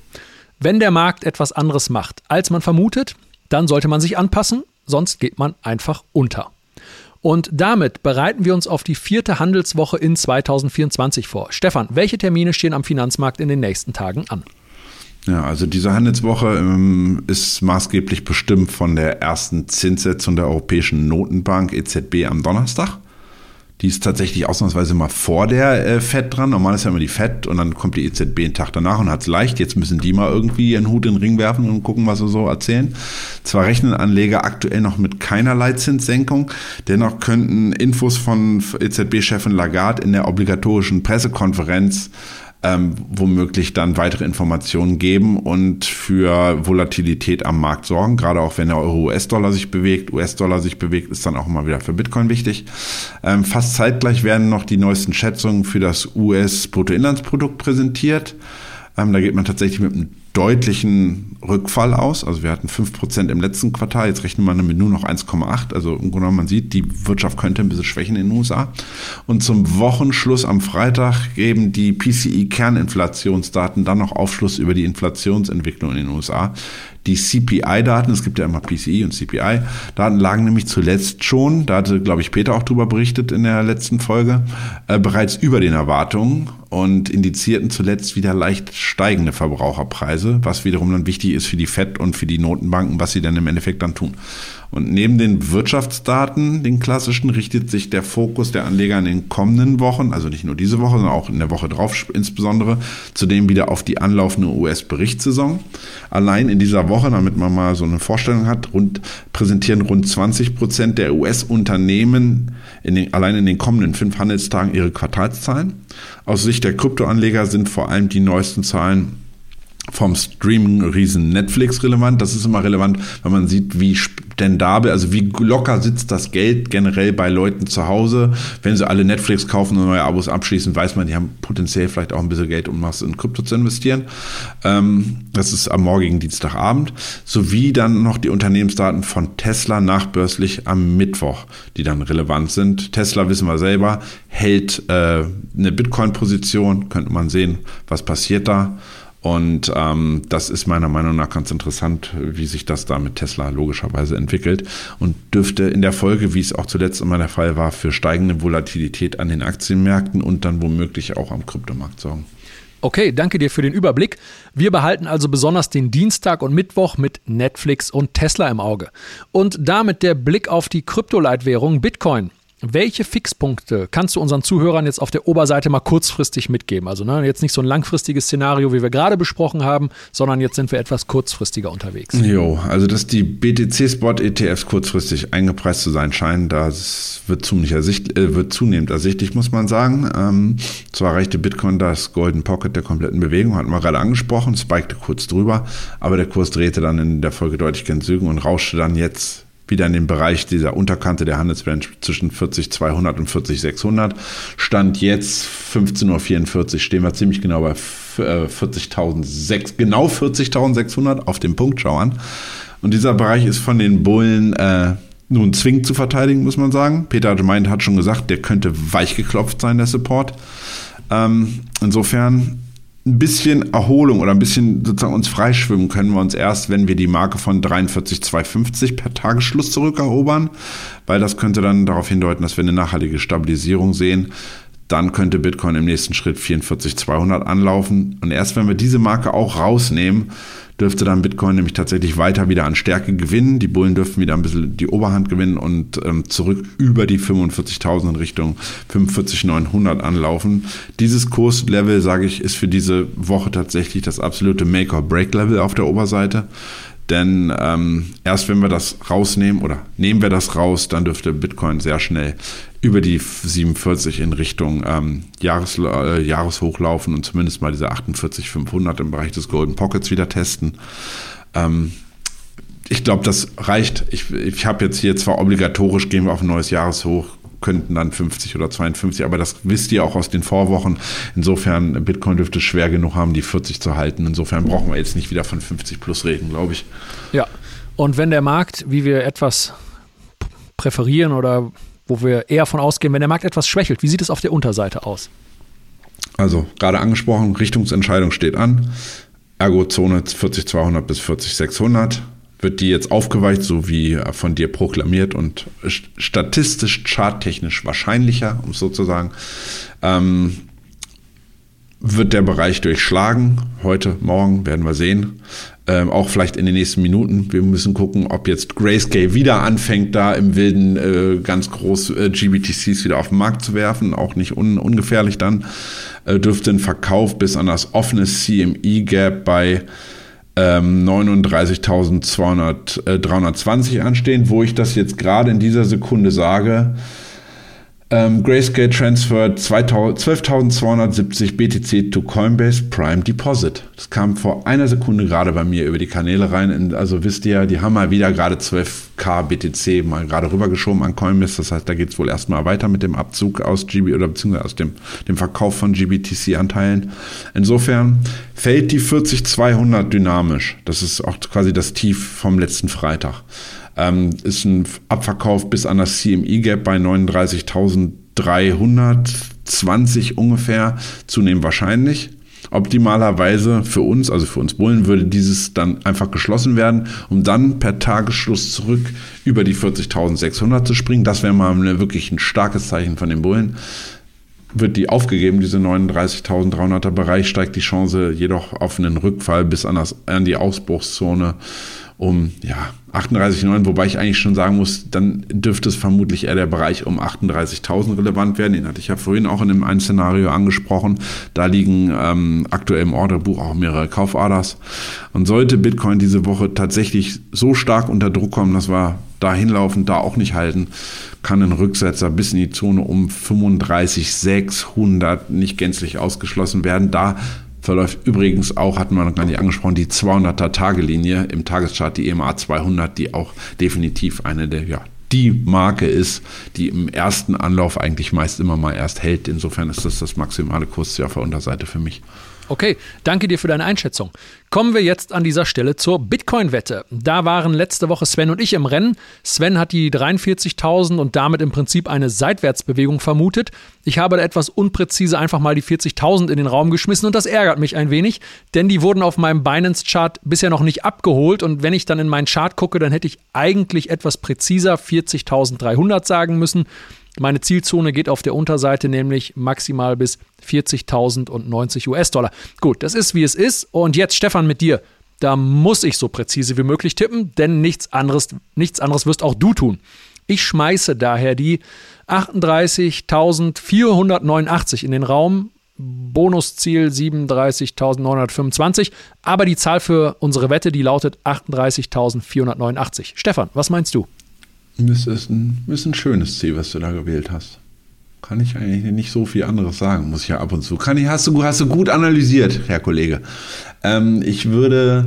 Wenn der Markt etwas anderes macht, als man vermutet, dann sollte man sich anpassen, sonst geht man einfach unter. Und damit bereiten wir uns auf die vierte Handelswoche in 2024 vor. Stefan, welche Termine stehen am Finanzmarkt in den nächsten Tagen an? Ja, also diese Handelswoche ähm, ist maßgeblich bestimmt von der ersten Zinssetzung der Europäischen Notenbank EZB am Donnerstag. Die ist tatsächlich ausnahmsweise mal vor der äh, FED dran. Normal ist ja immer die FED und dann kommt die EZB einen Tag danach und hat es leicht. Jetzt müssen die mal irgendwie ihren Hut in den Ring werfen und gucken, was sie so erzählen. Zwar rechnen Anleger aktuell noch mit keinerlei Zinssenkung, dennoch könnten Infos von EZB-Chefin Lagarde in der obligatorischen Pressekonferenz ähm, womöglich dann weitere Informationen geben und für Volatilität am Markt sorgen. Gerade auch wenn der Euro-US-Dollar sich bewegt, US-Dollar sich bewegt, ist dann auch immer wieder für Bitcoin wichtig. Ähm, fast zeitgleich werden noch die neuesten Schätzungen für das US-Bruttoinlandsprodukt präsentiert. Ähm, da geht man tatsächlich mit einem deutlichen Rückfall aus. Also wir hatten 5% im letzten Quartal, jetzt rechnen wir mit nur noch 1,8. Also im Grunde genommen, man sieht, die Wirtschaft könnte ein bisschen schwächen in den USA. Und zum Wochenschluss am Freitag geben die PCI-Kerninflationsdaten dann noch Aufschluss über die Inflationsentwicklung in den USA. Die CPI-Daten, es gibt ja immer PCI und CPI-Daten, lagen nämlich zuletzt schon, da hatte, glaube ich, Peter auch drüber berichtet in der letzten Folge, äh, bereits über den Erwartungen und indizierten zuletzt wieder leicht steigende Verbraucherpreise, was wiederum dann wichtig ist für die FED und für die Notenbanken, was sie dann im Endeffekt dann tun. Und neben den Wirtschaftsdaten, den klassischen, richtet sich der Fokus der Anleger in den kommenden Wochen, also nicht nur diese Woche, sondern auch in der Woche drauf insbesondere, zudem wieder auf die anlaufende US-Berichtssaison. Allein in dieser Woche, damit man mal so eine Vorstellung hat, rund, präsentieren rund 20 Prozent der US-Unternehmen allein in den kommenden fünf Handelstagen ihre Quartalszahlen. Aus Sicht der Kryptoanleger sind vor allem die neuesten Zahlen vom Streaming-Riesen Netflix relevant. Das ist immer relevant, wenn man sieht, wie spendabel, also wie locker sitzt das Geld generell bei Leuten zu Hause. Wenn sie alle Netflix kaufen und neue Abos abschließen, weiß man, die haben potenziell vielleicht auch ein bisschen Geld, um was in Krypto zu investieren. Ähm, das ist am morgigen Dienstagabend. Sowie dann noch die Unternehmensdaten von Tesla nachbörslich am Mittwoch, die dann relevant sind. Tesla, wissen wir selber, hält äh, eine Bitcoin-Position, könnte man sehen, was passiert da. Und ähm, das ist meiner Meinung nach ganz interessant, wie sich das da mit Tesla logischerweise entwickelt und dürfte in der Folge, wie es auch zuletzt immer der Fall war, für steigende Volatilität an den Aktienmärkten und dann womöglich auch am Kryptomarkt sorgen. Okay, danke dir für den Überblick. Wir behalten also besonders den Dienstag und Mittwoch mit Netflix und Tesla im Auge. Und damit der Blick auf die Kryptoleitwährung Bitcoin. Welche Fixpunkte kannst du unseren Zuhörern jetzt auf der Oberseite mal kurzfristig mitgeben? Also ne, jetzt nicht so ein langfristiges Szenario, wie wir gerade besprochen haben, sondern jetzt sind wir etwas kurzfristiger unterwegs. Jo, also dass die BTC-Spot-ETFs kurzfristig eingepreist zu sein scheinen, das wird zunehmend, ersicht, äh, wird zunehmend ersichtlich, muss man sagen. Ähm, zwar erreichte Bitcoin das Golden Pocket der kompletten Bewegung, hatten wir gerade angesprochen, spikte kurz drüber, aber der Kurs drehte dann in der Folge deutlich gen Süden und rauschte dann jetzt wieder in den Bereich dieser Unterkante der Handelsrange zwischen 40.200 und 40.600. Stand jetzt 15.44 Uhr stehen wir ziemlich genau bei 40.006, äh, genau 40.600 auf dem Punkt schauern. Und dieser Bereich ist von den Bullen äh, nun zwingend zu verteidigen, muss man sagen. Peter Gemeint hat schon gesagt, der könnte weichgeklopft sein, der Support. Ähm, insofern ein bisschen Erholung oder ein bisschen sozusagen uns freischwimmen können wir uns erst, wenn wir die Marke von 43,250 per Tagesschluss zurückerobern, weil das könnte dann darauf hindeuten, dass wir eine nachhaltige Stabilisierung sehen. Dann könnte Bitcoin im nächsten Schritt 44,200 anlaufen. Und erst wenn wir diese Marke auch rausnehmen, dürfte dann Bitcoin nämlich tatsächlich weiter wieder an Stärke gewinnen. Die Bullen dürften wieder ein bisschen die Oberhand gewinnen und ähm, zurück über die 45.000 in Richtung 45.900 anlaufen. Dieses Kurslevel, sage ich, ist für diese Woche tatsächlich das absolute Make-or-Break-Level auf der Oberseite. Denn ähm, erst wenn wir das rausnehmen oder nehmen wir das raus, dann dürfte Bitcoin sehr schnell über die 47 in Richtung ähm, Jahres, äh, Jahreshoch laufen und zumindest mal diese 48,500 im Bereich des Golden Pockets wieder testen. Ähm, ich glaube, das reicht. Ich, ich habe jetzt hier zwar obligatorisch, gehen wir auf ein neues Jahreshoch, könnten dann 50 oder 52, aber das wisst ihr auch aus den Vorwochen. Insofern, Bitcoin dürfte schwer genug haben, die 40 zu halten. Insofern brauchen wir jetzt nicht wieder von 50 plus reden, glaube ich. Ja, und wenn der Markt, wie wir etwas präferieren oder wo wir eher von ausgehen, wenn der Markt etwas schwächelt, wie sieht es auf der Unterseite aus? Also gerade angesprochen, Richtungsentscheidung steht an. Ergo Zone 40200 bis 40600 wird die jetzt aufgeweicht, so wie von dir proklamiert und statistisch, charttechnisch wahrscheinlicher, um es so zu sagen. Ähm, wird der Bereich durchschlagen. Heute, morgen werden wir sehen. Ähm, auch vielleicht in den nächsten Minuten. Wir müssen gucken, ob jetzt Grayscale wieder anfängt, da im Wilden äh, ganz groß äh, GBTCs wieder auf den Markt zu werfen. Auch nicht un ungefährlich dann. Äh, dürfte ein Verkauf bis an das offene CME-Gap bei ähm, 39.320 äh, anstehen, wo ich das jetzt gerade in dieser Sekunde sage, Ähm, Grayscale transferred 12.270 BTC to Coinbase Prime Deposit. Das kam vor einer Sekunde gerade bei mir über die Kanäle rein. Also wisst ihr, die haben mal wieder gerade 12k BTC mal gerade rübergeschoben an Coinbase. Das heißt, da geht es wohl erstmal weiter mit dem Abzug aus GB oder beziehungsweise aus dem, dem Verkauf von GBTC-Anteilen. Insofern fällt die 40200 dynamisch. Das ist auch quasi das Tief vom letzten Freitag. Ähm, ist ein Abverkauf bis an das CME-Gap bei 39.320 ungefähr, zunehmend wahrscheinlich. Optimalerweise für uns, also für uns Bullen, würde dieses dann einfach geschlossen werden, um dann per Tagesschluss zurück über die 40.600 zu springen. Das wäre mal wirklich ein starkes Zeichen von den Bullen wird die aufgegeben, diese 39.300er Bereich, steigt die Chance jedoch auf einen Rückfall bis an, das, an die Ausbruchszone um ja, 38,9, wobei ich eigentlich schon sagen muss, dann dürfte es vermutlich eher der Bereich um 38.000 relevant werden. Den hatte ich ja vorhin auch in einem Szenario angesprochen. Da liegen ähm, aktuell im Orderbuch auch mehrere Kauforders. Und sollte Bitcoin diese Woche tatsächlich so stark unter Druck kommen, dass wir da hinlaufen, da auch nicht halten, kann ein Rücksetzer bis in die Zone um 35.600 nicht gänzlich ausgeschlossen werden. Da verläuft übrigens auch, hatten wir noch gar nicht angesprochen, die 200er Tagelinie im Tageschart, die EMA 200, die auch definitiv eine der, ja, die Marke ist, die im ersten Anlauf eigentlich meist immer mal erst hält. Insofern ist das das maximale Kursziel auf der Unterseite für mich. Okay, danke dir für deine Einschätzung. Kommen wir jetzt an dieser Stelle zur Bitcoin-Wette. Da waren letzte Woche Sven und ich im Rennen. Sven hat die 43.000 und damit im Prinzip eine Seitwärtsbewegung vermutet. Ich habe da etwas unpräzise einfach mal die 40.000 in den Raum geschmissen und das ärgert mich ein wenig, denn die wurden auf meinem Binance-Chart bisher noch nicht abgeholt und wenn ich dann in meinen Chart gucke, dann hätte ich eigentlich etwas präziser 40.300 sagen müssen. Meine Zielzone geht auf der Unterseite nämlich maximal bis 40.090 US-Dollar. Gut, das ist wie es ist. Und jetzt, Stefan, mit dir. Da muss ich so präzise wie möglich tippen, denn nichts anderes, nichts anderes wirst auch du tun. Ich schmeiße daher die 38.489 in den Raum. Bonusziel 37.925. Aber die Zahl für unsere Wette, die lautet 38.489. Stefan, was meinst du? Ist ein, ist ein schönes Ziel, was du da gewählt hast. Kann ich eigentlich nicht so viel anderes sagen, muss ich ja ab und zu. Kann ich, hast, du, hast du gut analysiert, Herr Kollege. Ähm, ich würde.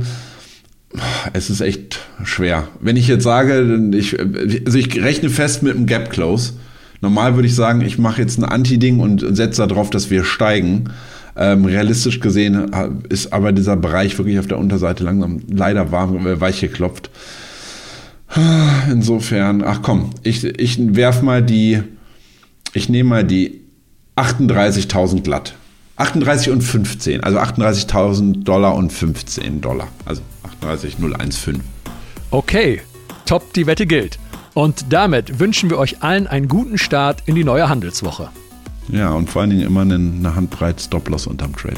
Es ist echt schwer. Wenn ich jetzt sage, ich, also ich rechne fest mit einem Gap Close. Normal würde ich sagen, ich mache jetzt ein Anti-Ding und setze darauf, dass wir steigen. Ähm, realistisch gesehen ist aber dieser Bereich wirklich auf der Unterseite langsam leider warm, äh, weich geklopft. Insofern, ach komm, ich, ich werf mal die, ich nehme mal die 38.000 glatt. 38 und 15, also 38.000 Dollar und 15 Dollar, also 38,015. Okay, top, die Wette gilt. Und damit wünschen wir euch allen einen guten Start in die neue Handelswoche. Ja, und vor allen Dingen immer eine, Handbreit Stop-Loss unterm Trade.